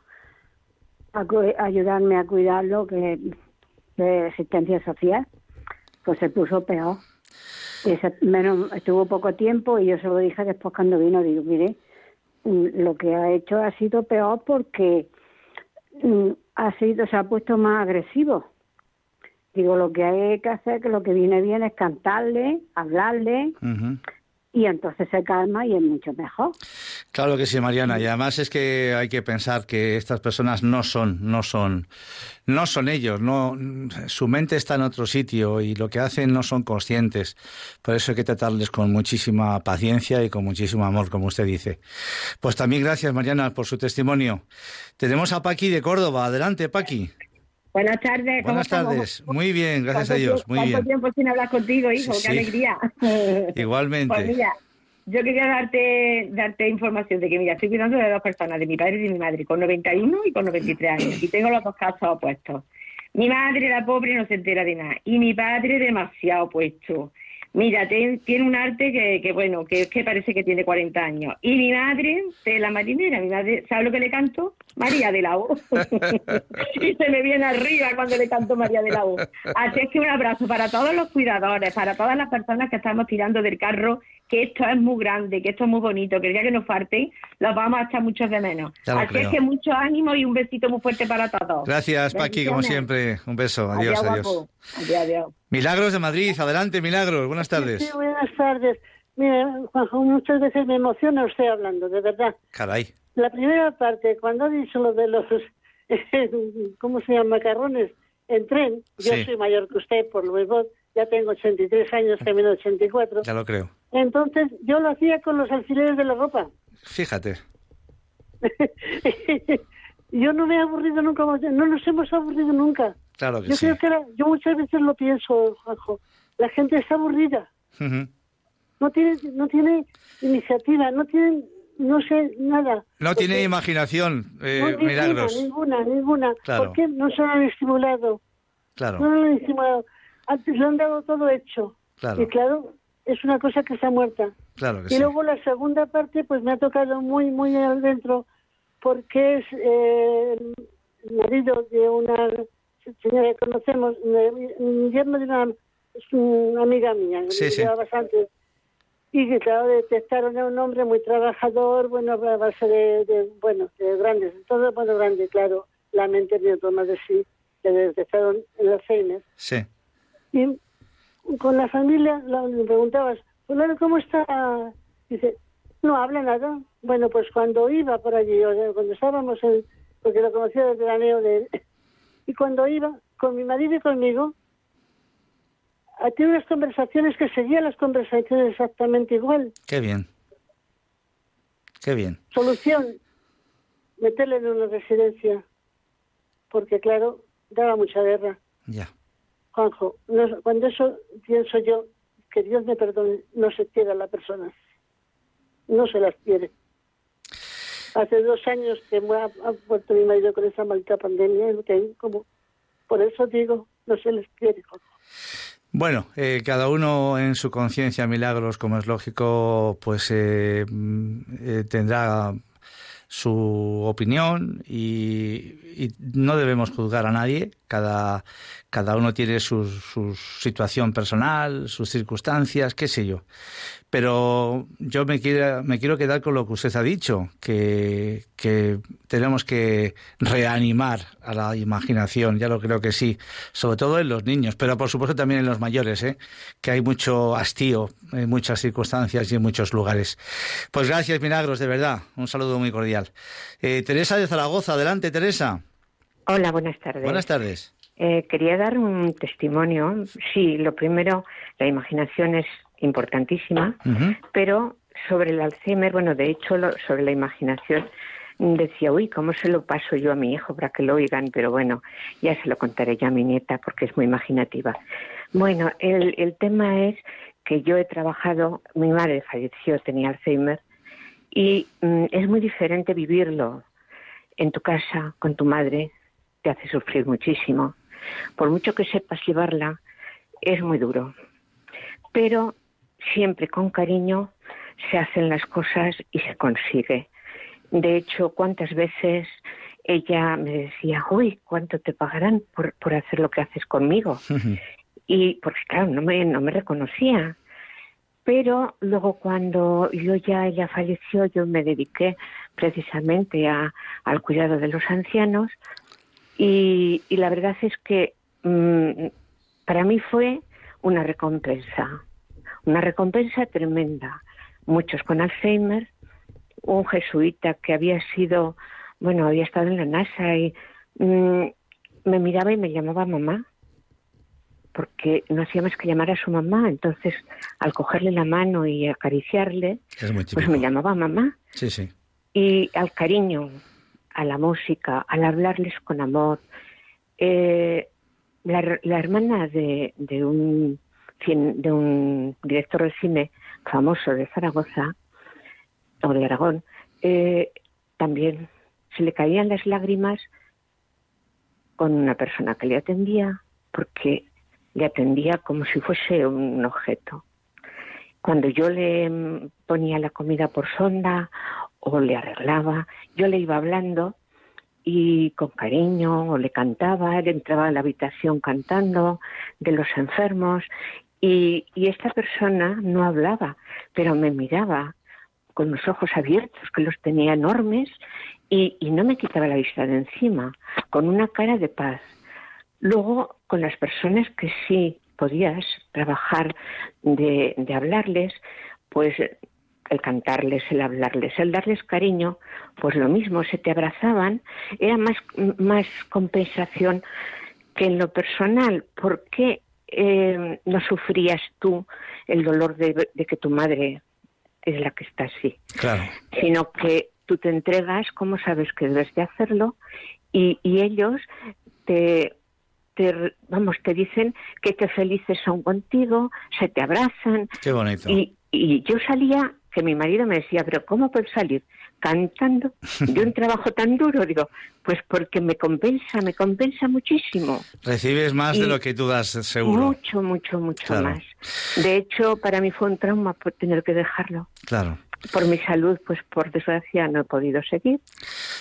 a, ayudarme a cuidarlo que de asistencia social, pues se puso peor. Ese- menos, estuvo poco tiempo y yo se lo dije después cuando vino, digo, mire, mm, lo que ha hecho ha sido peor porque mm, ha sido, se ha puesto más agresivo. Digo, lo que hay que hacer, que lo que viene bien es cantarle, hablarle. Y entonces se calma y es mucho mejor. Claro que sí, Mariana. Y además es que hay que pensar que estas personas no son, no son, no son ellos. No, su mente está en otro sitio y lo que hacen no son conscientes. Por eso hay que tratarles con muchísima paciencia y con muchísimo amor, como usted dice. Pues también gracias, Mariana, por su testimonio. Tenemos a Paqui de Córdoba. Adelante, Paqui. Buenas tardes. ¿cómo Buenas estamos? tardes. Muy bien, gracias a ¿Cuánto Dios. Muy ¿Cuánto bien. tiempo sin hablar contigo, hijo? Sí, ¡Qué sí. alegría! (laughs) (laughs) Igualmente. Pues mira, yo quería darte darte información de que, mira, estoy cuidando de dos personas, de mi padre y de mi madre, con 91 y con 93 años, y tengo los dos casos opuestos. Mi madre, la pobre, no se entera de nada, y mi padre, demasiado opuesto. Mira, ten- tiene un arte que, que bueno, que que parece que tiene 40 años. Y mi madre, de la marinera, mi madre, ¿sabe lo que le canto? María de la O. (laughs) y se me viene arriba cuando le canto María de la O. Así es que un abrazo para todos los cuidadores, para todas las personas que estamos tirando del carro, que esto es muy grande, que esto es muy bonito, que el día que nos falten, los vamos a echar muchos de menos. Así es que mucho ánimo y un besito muy fuerte para todos. Gracias, Paqui, como siempre. Un beso. Adiós, Adiós, adiós. guapo. Adiós, adiós. Milagros de Madrid. Adelante, Milagros. Buenas tardes. Sí, buenas tardes. Mire, Juanjo, muchas veces me emociona usted hablando, de verdad. Caray. La primera parte, cuando ha dicho lo de los, (laughs) ¿cómo se llama? Macarrones en tren, yo Sí. soy mayor que usted, por lo menos ya tengo 83 años, también 84. Ya lo creo. Entonces, yo lo hacía con los alfileres de la ropa. Fíjate. (laughs) yo no me he aburrido nunca, no nos hemos aburrido nunca. Claro que yo sí. creo que era- yo muchas veces lo pienso, Juanjo, la gente está aburrida, no tiene, no tiene iniciativa, no tiene, no sé, nada. No tiene imaginación, eh, No, ninguna, Milagros. ninguna, ninguna. Claro. ¿Por qué no se lo han estimulado? Claro, No lo han estimulado. Antes lo han dado todo hecho. Claro. Y claro, es una cosa que está muerta. claro que Y sí. luego la segunda parte, pues me ha tocado muy, muy adentro, porque es eh, el marido de una señora que conocemos, yerno de una, una amiga mía, Sí, que sí. lleva bastante. Y que, claro, detectaron a un hombre muy trabajador, bueno, a base de, de, bueno, de grandes, todo bueno, grande, claro, la mente ni toma de sí, le detectaron el Alzheimer. Sí. Y con la familia le preguntabas, ¿cómo está? Dice, no habla nada. Bueno, pues cuando iba por allí, o sea, cuando estábamos en, porque lo conocía desde veraneo de él, (laughs) y cuando iba con mi marido y conmigo, a tener unas conversaciones que seguían las conversaciones exactamente igual. Qué bien. Qué bien. Solución, meterle en una residencia, porque claro, daba mucha guerra. Ya. Juanjo, no- cuando eso pienso yo, que Dios me perdone, no se quiere a la persona. No se las quiere. Hace dos años que me ha, ha mi marido con esa maldita pandemia, que como, por eso digo, no se les quiere. Juanjo. Bueno, eh, cada uno en su conciencia, Milagros, como es lógico, pues eh, mm, eh, tendrá su opinión y, y no debemos juzgar a nadie. Cada, cada uno tiene su, su situación personal, sus circunstancias, qué sé yo. Pero yo me quiero, me quiero quedar con lo que usted ha dicho, que, que tenemos que reanimar a la imaginación, ya lo creo que sí, sobre todo en los niños, pero por supuesto también en los mayores, ¿eh? que hay mucho hastío en muchas circunstancias y en muchos lugares. Pues gracias, Milagros, de verdad, un saludo muy cordial. Eh, Teresa de Zaragoza, adelante, Teresa. Hola, buenas tardes. Buenas tardes. Eh, quería dar un testimonio. Sí, lo primero, la imaginación es importantísima, pero sobre el Alzheimer, bueno, de hecho, lo- sobre la imaginación, decía, uy, ¿cómo se lo paso yo a mi hijo para que lo oigan? Pero bueno, ya se lo contaré yo a mi nieta porque es muy imaginativa. Bueno, el, el tema es que yo he trabajado, mi madre falleció, tenía Alzheimer, y mm, es muy diferente vivirlo en tu casa con tu madre, te hace sufrir muchísimo. Por mucho que sepas llevarla, es muy duro. Pero siempre con cariño se hacen las cosas y se consigue. De hecho, cuántas veces ella me decía, uy, ¿cuánto te pagarán por, por hacer lo que haces conmigo? (laughs) Y porque claro, no me, no me reconocía. Pero luego cuando yo ya ella falleció, yo me dediqué precisamente a, al cuidado de los ancianos y, y la verdad es que mm, para mí fue una recompensa, una recompensa tremenda. Muchos con Alzheimer, un jesuita que había sido, bueno, había estado en la NASA y mm, me miraba y me llamaba mamá porque no hacía más que llamar a su mamá. Entonces, al cogerle la mano y acariciarle, pues me llamaba mamá. Sí, sí. Y al cariño, a la música, al hablarles con amor. Eh, la, her- la hermana de, de, un, de un director de cine famoso de Zaragoza, o de Aragón, eh, también se le caían las lágrimas con una persona que le atendía, porque le atendía como si fuese un objeto. Cuando yo le mm, ponía la comida por sonda o le arreglaba, yo le iba hablando y con cariño o le cantaba, él entraba a la habitación cantando de los enfermos y, y esta persona no hablaba, pero me miraba con los ojos abiertos, que los tenía enormes, y, y no me quitaba la vista de encima, con una cara de paz. Luego, con las personas que sí podías trabajar de, de hablarles, pues el cantarles, el hablarles, el darles cariño, pues lo mismo, se te abrazaban, era más, más compensación que en lo personal. ¿Por qué eh, no sufrías tú el dolor de, de que tu madre es la que está así? Claro. sino que tú te entregas, cómo sabes que debes de hacerlo y, y ellos te, te, vamos, te dicen que qué felices son contigo, se te abrazan. Qué bonito. Y, y yo salía, que mi marido me decía, pero ¿cómo puedes salir cantando de un (laughs) trabajo tan duro? Digo, pues porque me compensa, me compensa muchísimo. Recibes más Y de lo que tú das, seguro. Mucho, mucho, mucho Claro. más. De hecho, para mí fue un trauma por tener que dejarlo. Claro. Por mi salud, pues por desgracia no he podido seguir.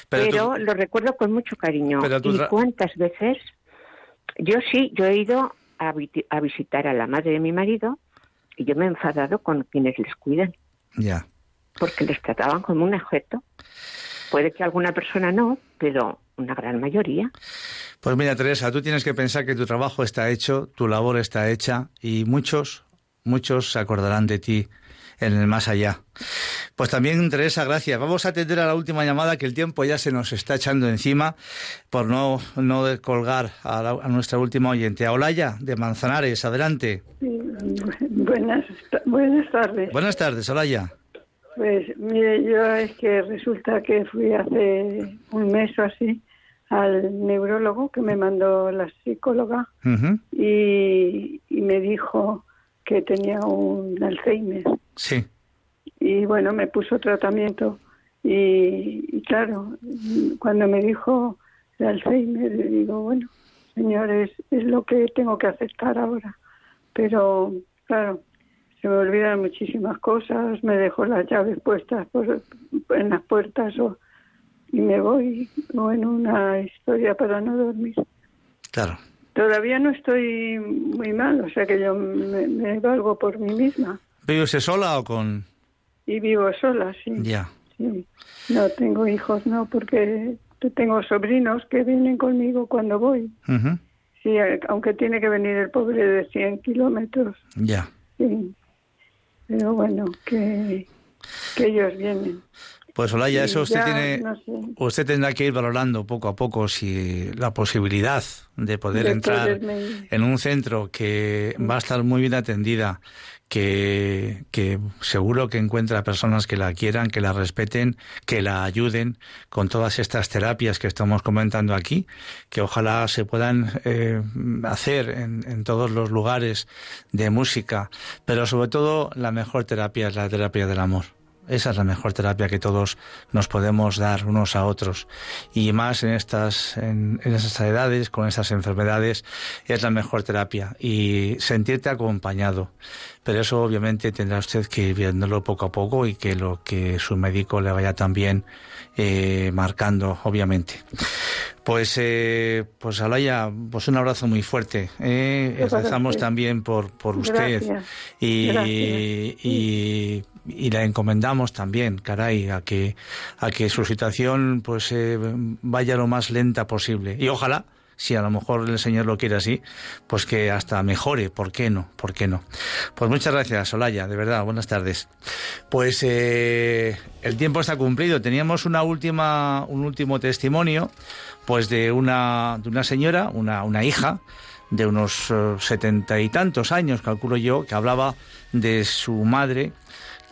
Pero Pero, tú- lo recuerdo con mucho cariño. Pero tú ¿Y cuántas veces? Yo sí, yo he ido a visitar a la madre de mi marido y yo me he enfadado con quienes les cuidan, Ya. porque les trataban como un objeto. Puede que alguna persona no, pero una gran mayoría. Pues mira, Teresa, tú tienes que pensar que tu trabajo está hecho, tu labor está hecha y muchos, muchos se acordarán de ti en el más allá. Pues también, Teresa, gracias. Vamos a atender a la última llamada que el tiempo ya se nos está echando encima por no, no colgar a, la- a nuestra última oyente. A Olaya, de Manzanares, adelante. Buenas, buenas tardes. Buenas tardes, Olaya. Pues mire, yo es que resulta que fui hace un mes o así al neurólogo que me mandó la psicóloga y, y me dijo que tenía un Alzheimer. Sí. Y bueno, me puso tratamiento y, y claro, cuando me dijo el Alzheimer, digo, bueno, señor, es, es lo que tengo que aceptar ahora. Pero claro, se me olvidan muchísimas cosas, me dejo las llaves puestas por, en las puertas o, y me voy o en una historia para no dormir. Claro. Todavía no estoy muy mal, o sea que yo me, me valgo por mí misma ¿Vive usted sola o con...? Y vivo sola, sí. Ya. Sí, no tengo hijos, no, porque tengo sobrinos que vienen conmigo cuando voy. Sí, aunque tiene que venir el pobre de 100 kilómetros, Ya. sí. Pero bueno, que, que ellos vienen. Pues Olaya, eso usted ya, tiene... no sé, Usted tendrá que ir valorando poco a poco si la posibilidad de poder de entrar poderme en un centro que va a estar muy bien atendida, que, que seguro que encuentra personas que la quieran, que la respeten, que la ayuden con todas estas terapias que estamos comentando aquí, que ojalá se puedan eh, hacer en, en todos los lugares de música, pero sobre todo la mejor terapia es la terapia del amor. Esa es la mejor terapia que todos nos podemos dar unos a otros. Y más en estas, en, en esas edades, con esas enfermedades, es la mejor terapia. Y sentirte acompañado. Pero eso obviamente tendrá usted que ir viéndolo poco a poco y que lo que su médico le vaya también eh, marcando, obviamente. Pues, eh, pues Alaya, pues un abrazo muy fuerte. Eh, Rezamos también por, por usted. Gracias. Y, Gracias. y, y la encomendamos también, caray, a que, a que su situación pues eh, vaya lo más lenta posible. Y ojalá, si a lo mejor el Señor lo quiere así, pues que hasta mejore. ¿Por qué no? ¿Por qué no? Pues muchas gracias, Olaya, de verdad, buenas tardes. Pues eh, el tiempo está cumplido. Teníamos una última, un último testimonio, pues de una, de una señora, una, una hija, de unos eh, setenta y tantos años, calculo yo, que hablaba de su madre,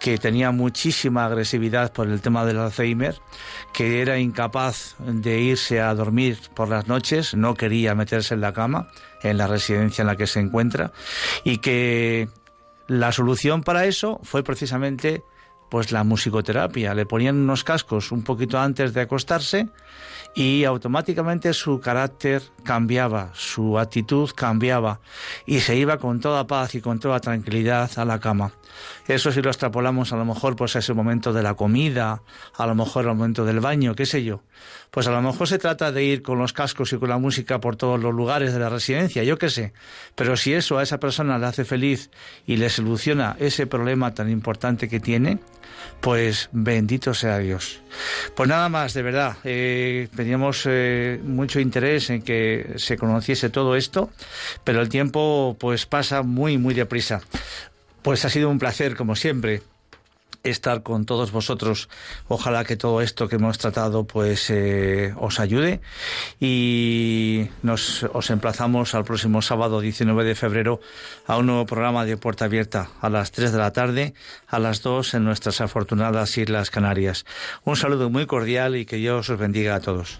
que tenía muchísima agresividad por el tema del Alzheimer, que era incapaz de irse a dormir por las noches, no quería meterse en la cama, en la residencia en la que se encuentra, y que la solución para eso fue precisamente pues la musicoterapia. Le ponían unos cascos un poquito antes de acostarse y automáticamente su carácter cambiaba, su actitud cambiaba y se iba con toda paz y con toda tranquilidad a la cama. Eso si lo extrapolamos a lo mejor pues a ese momento de la comida, a lo mejor al momento del baño, qué sé yo. Pues a lo mejor se trata de ir con los cascos y con la música por todos los lugares de la residencia, yo qué sé. Pero si eso a esa persona le hace feliz y le soluciona ese problema tan importante que tiene, pues bendito sea Dios. Pues nada más, de verdad, eh, teníamos eh, mucho interés en que se conociese todo esto, pero el tiempo pues pasa muy, muy deprisa. Pues ha sido un placer, como siempre, estar con todos vosotros. Ojalá que todo esto que hemos tratado pues eh, os ayude y nos os emplazamos al próximo sábado 19 de febrero a un nuevo programa de Puerta Abierta a las 3 de la tarde, a las 2 en nuestras afortunadas Islas Canarias. Un saludo muy cordial y que Dios os bendiga a todos.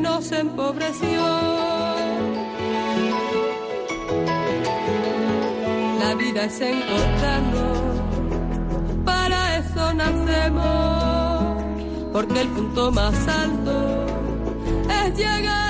nos empobreció. La vida es encontrarnos, para eso nacemos, porque el punto más alto es llegar.